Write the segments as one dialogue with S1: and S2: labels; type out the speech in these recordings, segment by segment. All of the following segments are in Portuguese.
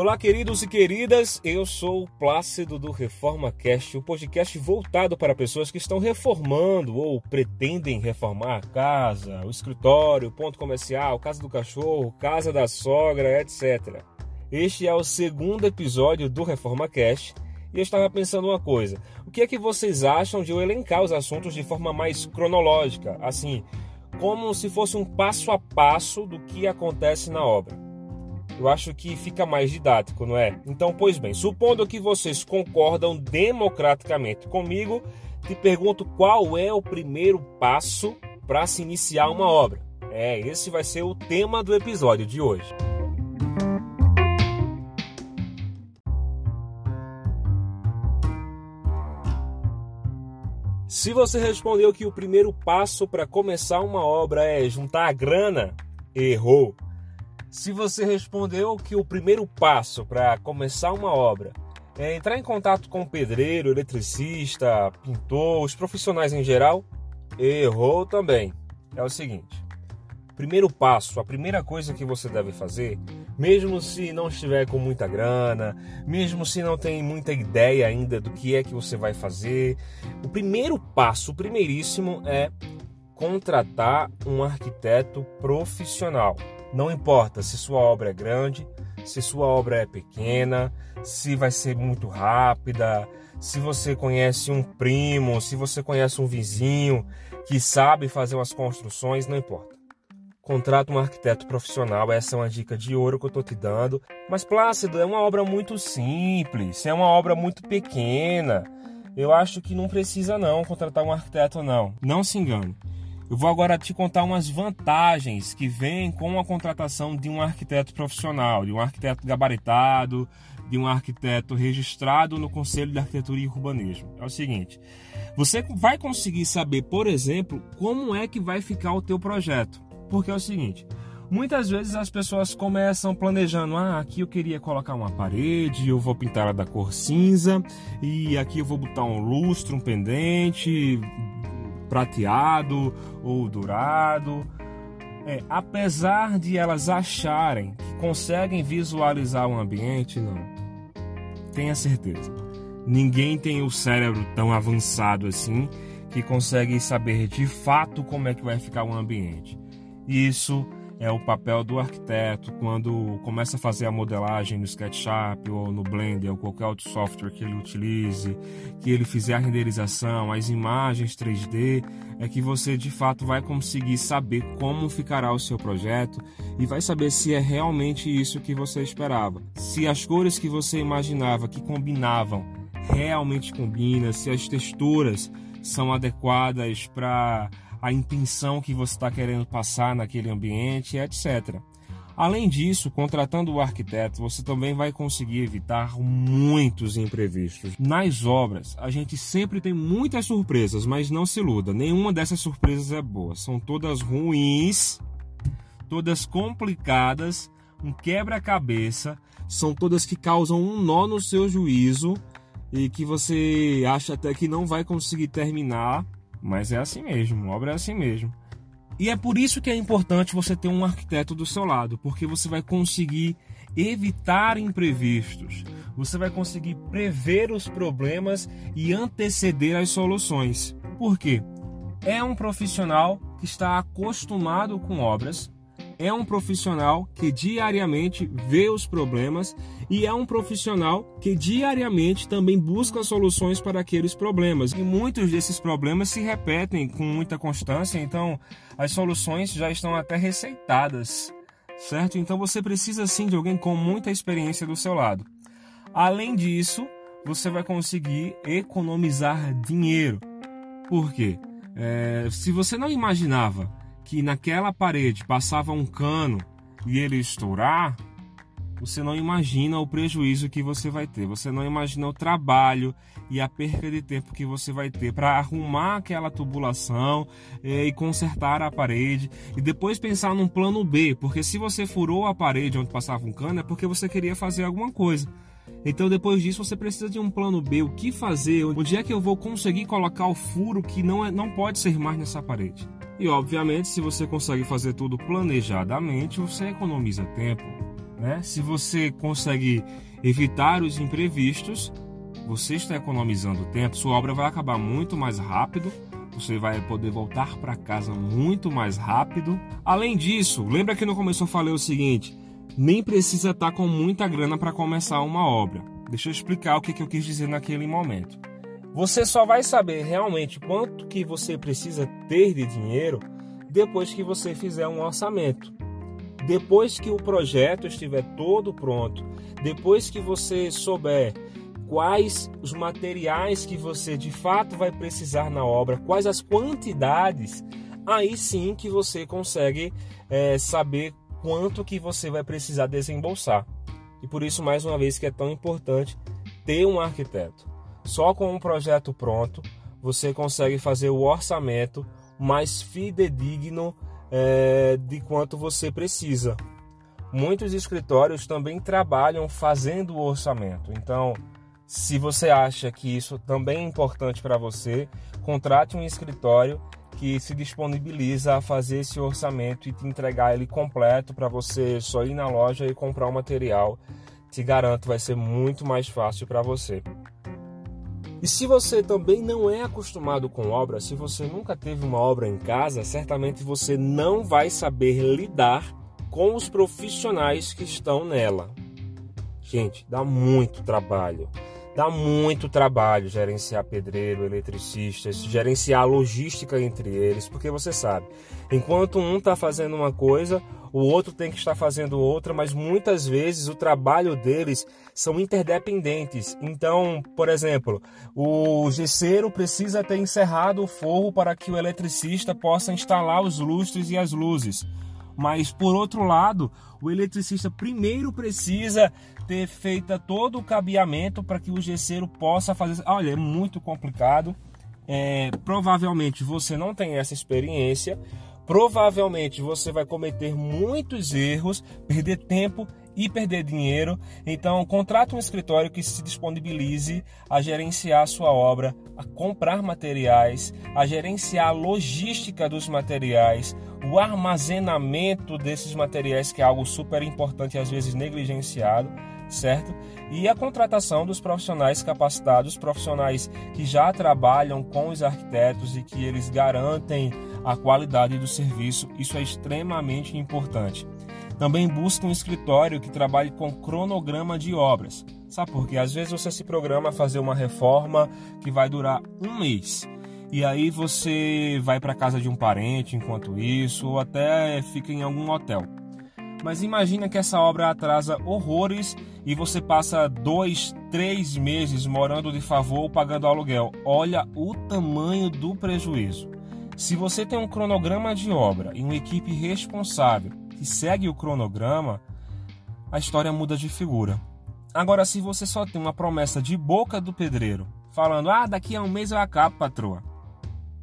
S1: Olá, queridos e queridas. Eu sou o Plácido do Reforma Cast, o podcast voltado para pessoas que estão reformando ou pretendem reformar a casa, o escritório, o ponto comercial, casa do cachorro, casa da sogra, etc. Este é o segundo episódio do Reforma Cast e eu estava pensando uma coisa: o que é que vocês acham de eu elencar os assuntos de forma mais cronológica, assim, como se fosse um passo a passo do que acontece na obra? Eu acho que fica mais didático, não é? Então, pois bem, supondo que vocês concordam democraticamente comigo, te pergunto qual é o primeiro passo para se iniciar uma obra. É, esse vai ser o tema do episódio de hoje. Se você respondeu que o primeiro passo para começar uma obra é juntar a grana, errou. Se você respondeu que o primeiro passo para começar uma obra é entrar em contato com pedreiro, eletricista, pintor, os profissionais em geral, errou também. É o seguinte: primeiro passo, a primeira coisa que você deve fazer, mesmo se não estiver com muita grana, mesmo se não tem muita ideia ainda do que é que você vai fazer, o primeiro passo, o primeiríssimo é contratar um arquiteto profissional. Não importa se sua obra é grande, se sua obra é pequena, se vai ser muito rápida, se você conhece um primo, se você conhece um vizinho que sabe fazer umas construções, não importa. Contrata um arquiteto profissional, essa é uma dica de ouro que eu estou te dando. Mas Plácido é uma obra muito simples, é uma obra muito pequena. Eu acho que não precisa não contratar um arquiteto não. Não se engane. Eu vou agora te contar umas vantagens que vêm com a contratação de um arquiteto profissional, de um arquiteto gabaritado, de um arquiteto registrado no Conselho de Arquitetura e Urbanismo. É o seguinte: você vai conseguir saber, por exemplo, como é que vai ficar o teu projeto. Porque é o seguinte, Muitas vezes as pessoas começam planejando: ah, aqui eu queria colocar uma parede, eu vou pintar ela da cor cinza, e aqui eu vou botar um lustre, um pendente, prateado ou dourado. É, apesar de elas acharem que conseguem visualizar o ambiente, não. Tenha certeza. Ninguém tem o cérebro tão avançado assim que consegue saber de fato como é que vai ficar o ambiente. Isso é o papel do arquiteto quando começa a fazer a modelagem no SketchUp ou no Blender ou qualquer outro software que ele utilize, que ele fizer a renderização, as imagens 3D, é que você de fato vai conseguir saber como ficará o seu projeto e vai saber se é realmente isso que você esperava. Se as cores que você imaginava que combinavam realmente combinam, se as texturas são adequadas para a intenção que você está querendo passar naquele ambiente, etc. Além disso, contratando o arquiteto, você também vai conseguir evitar muitos imprevistos. Nas obras, a gente sempre tem muitas surpresas, mas não se iluda, nenhuma dessas surpresas é boa. São todas ruins, todas complicadas, um quebra-cabeça, são todas que causam um nó no seu juízo e que você acha até que não vai conseguir terminar mas é assim mesmo, obra é assim mesmo. E é por isso que é importante você ter um arquiteto do seu lado, porque você vai conseguir evitar imprevistos, você vai conseguir prever os problemas e anteceder as soluções. Por quê? É um profissional que está acostumado com obras, é um profissional que diariamente vê os problemas e é um profissional que diariamente também busca soluções para aqueles problemas. E muitos desses problemas se repetem com muita constância, então as soluções já estão até receitadas, certo? Então você precisa sim de alguém com muita experiência do seu lado. Além disso, você vai conseguir economizar dinheiro. Por quê? É, se você não imaginava que naquela parede passava um cano e ele estourar, você não imagina o prejuízo que você vai ter, você não imagina o trabalho e a perca de tempo que você vai ter para arrumar aquela tubulação é, e consertar a parede e depois pensar num plano B, porque se você furou a parede onde passava um cano é porque você queria fazer alguma coisa. Então depois disso você precisa de um plano B, o que fazer, onde é que eu vou conseguir colocar o furo que não, é, não pode ser mais nessa parede. E obviamente, se você consegue fazer tudo planejadamente, você economiza tempo. Né? Se você consegue evitar os imprevistos, você está economizando tempo, sua obra vai acabar muito mais rápido, você vai poder voltar para casa muito mais rápido. Além disso, lembra que no começo eu falei o seguinte: nem precisa estar com muita grana para começar uma obra. Deixa eu explicar o que, que eu quis dizer naquele momento. Você só vai saber realmente quanto que você precisa ter de dinheiro depois que você fizer um orçamento. Depois que o projeto estiver todo pronto, depois que você souber quais os materiais que você de fato vai precisar na obra, quais as quantidades, aí sim que você consegue é, saber quanto que você vai precisar desembolsar. E por isso, mais uma vez, que é tão importante ter um arquiteto. Só com um projeto pronto, você consegue fazer o orçamento mais fidedigno é, de quanto você precisa. Muitos escritórios também trabalham fazendo o orçamento. Então, se você acha que isso também é importante para você, contrate um escritório que se disponibiliza a fazer esse orçamento e te entregar ele completo para você só ir na loja e comprar o material. Te garanto, vai ser muito mais fácil para você. E se você também não é acostumado com obra, se você nunca teve uma obra em casa, certamente você não vai saber lidar com os profissionais que estão nela. Gente, dá muito trabalho. Dá muito trabalho gerenciar pedreiro, eletricistas, gerenciar logística entre eles, porque você sabe, enquanto um está fazendo uma coisa, o outro tem que estar fazendo outra, mas muitas vezes o trabalho deles são interdependentes. Então, por exemplo, o gesseiro precisa ter encerrado o forro para que o eletricista possa instalar os lustres e as luzes. Mas por outro lado, o eletricista primeiro precisa ter feito todo o cabeamento para que o gesseiro possa fazer. Olha, é muito complicado. É, provavelmente você não tem essa experiência. Provavelmente você vai cometer muitos erros, perder tempo e perder dinheiro. Então, contrate um escritório que se disponibilize a gerenciar a sua obra, a comprar materiais, a gerenciar a logística dos materiais, o armazenamento desses materiais, que é algo super importante e às vezes negligenciado, certo? E a contratação dos profissionais capacitados, profissionais que já trabalham com os arquitetos e que eles garantem a qualidade do serviço, isso é extremamente importante. Também busque um escritório que trabalhe com cronograma de obras. Sabe por quê? Às vezes você se programa a fazer uma reforma que vai durar um mês. E aí você vai para casa de um parente enquanto isso, ou até fica em algum hotel. Mas imagina que essa obra atrasa horrores e você passa dois, três meses morando de favor ou pagando aluguel. Olha o tamanho do prejuízo. Se você tem um cronograma de obra e uma equipe responsável que segue o cronograma, a história muda de figura. Agora, se você só tem uma promessa de boca do pedreiro, falando, ah, daqui a um mês eu acabo, patroa,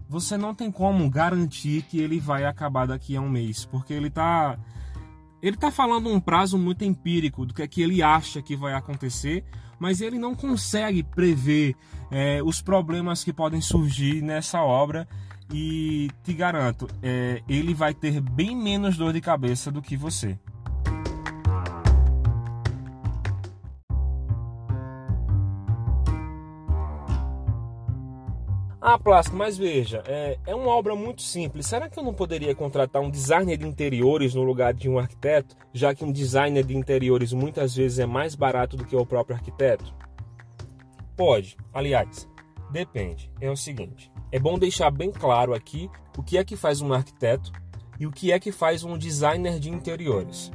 S1: você não tem como garantir que ele vai acabar daqui a um mês, porque ele está ele tá falando um prazo muito empírico do que é que ele acha que vai acontecer, mas ele não consegue prever é, os problemas que podem surgir nessa obra e te garanto, é, ele vai ter bem menos dor de cabeça do que você. Mas veja, é, é uma obra muito simples. Será que eu não poderia contratar um designer de interiores no lugar de um arquiteto, já que um designer de interiores muitas vezes é mais barato do que o próprio arquiteto? Pode. Aliás, depende. É o seguinte: é bom deixar bem claro aqui o que é que faz um arquiteto e o que é que faz um designer de interiores.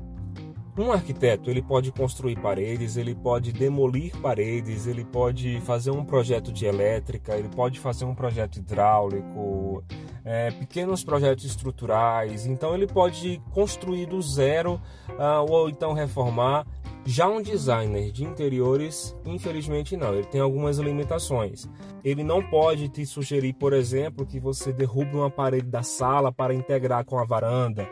S1: Um arquiteto ele pode construir paredes, ele pode demolir paredes, ele pode fazer um projeto de elétrica, ele pode fazer um projeto hidráulico, é, pequenos projetos estruturais. Então ele pode construir do zero uh, ou então reformar já um designer de interiores, infelizmente não, ele tem algumas limitações. Ele não pode te sugerir, por exemplo, que você derrube uma parede da sala para integrar com a varanda,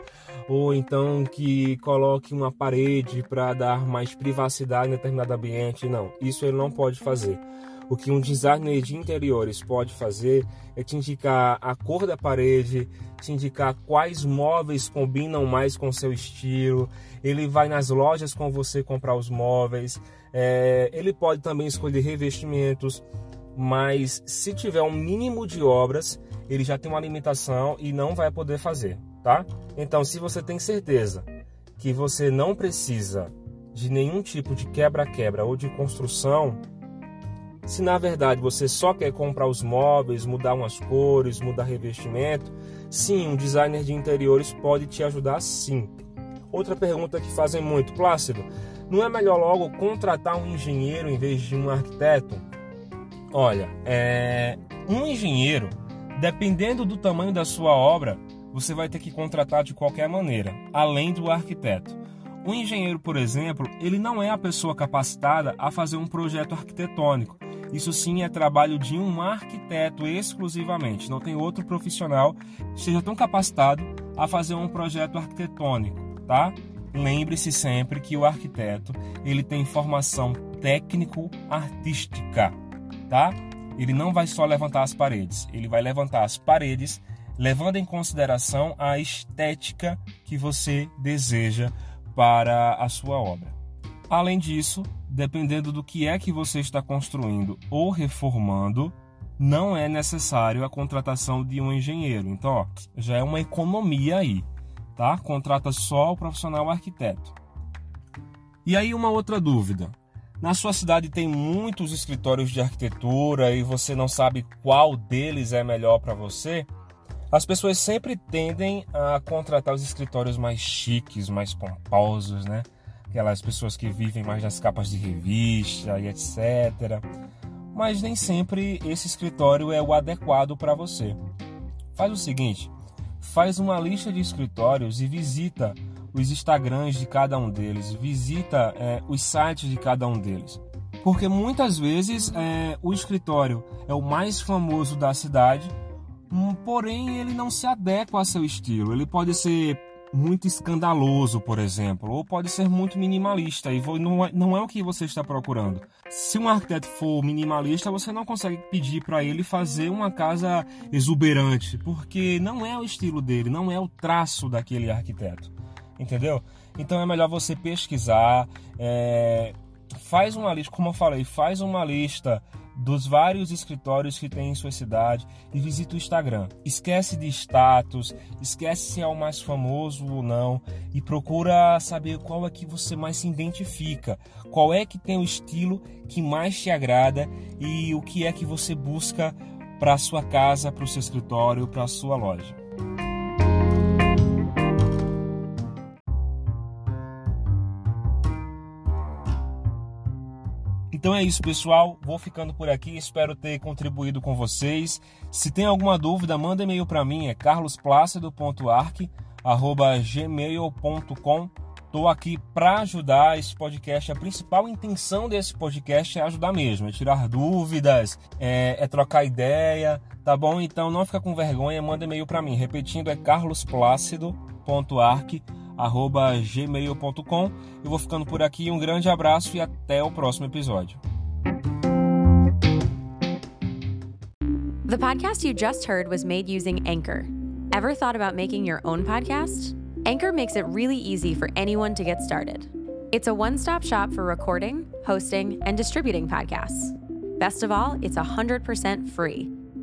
S1: ou então que coloque uma parede para dar mais privacidade em determinado ambiente. Não, isso ele não pode fazer. O que um designer de interiores pode fazer é te indicar a cor da parede, te indicar quais móveis combinam mais com seu estilo. Ele vai nas lojas com você comprar os móveis. É, ele pode também escolher revestimentos, mas se tiver um mínimo de obras, ele já tem uma limitação e não vai poder fazer, tá? Então, se você tem certeza que você não precisa de nenhum tipo de quebra-quebra ou de construção, se na verdade você só quer comprar os móveis, mudar umas cores, mudar revestimento, sim, um designer de interiores pode te ajudar sim. Outra pergunta que fazem muito, Plácido, não é melhor logo contratar um engenheiro em vez de um arquiteto? Olha, é... um engenheiro, dependendo do tamanho da sua obra, você vai ter que contratar de qualquer maneira, além do arquiteto. Um engenheiro, por exemplo, ele não é a pessoa capacitada a fazer um projeto arquitetônico. Isso sim é trabalho de um arquiteto exclusivamente. Não tem outro profissional que seja tão capacitado a fazer um projeto arquitetônico, tá? Lembre-se sempre que o arquiteto ele tem formação técnico-artística, tá? Ele não vai só levantar as paredes, ele vai levantar as paredes levando em consideração a estética que você deseja para a sua obra. Além disso, dependendo do que é que você está construindo ou reformando, não é necessário a contratação de um engenheiro. Então, ó, já é uma economia aí, tá? Contrata só o profissional arquiteto. E aí uma outra dúvida. Na sua cidade tem muitos escritórios de arquitetura e você não sabe qual deles é melhor para você? As pessoas sempre tendem a contratar os escritórios mais chiques, mais pomposos, né? Aquelas pessoas que vivem mais nas capas de revista e etc. Mas nem sempre esse escritório é o adequado para você. Faz o seguinte: faz uma lista de escritórios e visita os Instagrams de cada um deles, visita é, os sites de cada um deles. Porque muitas vezes é, o escritório é o mais famoso da cidade porém ele não se adequa a seu estilo. Ele pode ser muito escandaloso, por exemplo, ou pode ser muito minimalista e não é, não é o que você está procurando. Se um arquiteto for minimalista, você não consegue pedir para ele fazer uma casa exuberante, porque não é o estilo dele, não é o traço daquele arquiteto, entendeu? Então é melhor você pesquisar, é, faz uma lista, como eu falei, faz uma lista dos vários escritórios que tem em sua cidade e visita o Instagram. Esquece de status, esquece se é o mais famoso ou não e procura saber qual é que você mais se identifica, qual é que tem o estilo que mais te agrada e o que é que você busca para sua casa, para o seu escritório, para a sua loja. Então é isso, pessoal. Vou ficando por aqui. Espero ter contribuído com vocês. Se tem alguma dúvida, manda e-mail para mim. É carlosplácido.arc@gmail.com. Estou aqui para ajudar esse podcast. A principal intenção desse podcast é ajudar mesmo, é tirar dúvidas, é, é trocar ideia, tá bom? Então não fica com vergonha, manda e-mail para mim. Repetindo, é carlosplácido.arc.gmail.com gmail.com. Eu vou ficando por aqui, um grande abraço e até o próximo episódio.
S2: The podcast you just heard was made using Anchor. Ever thought about making your own podcast? Anchor makes it really easy for anyone to get started. It's a one stop shop for recording, hosting, and distributing podcasts. Best of all, it's 100% free.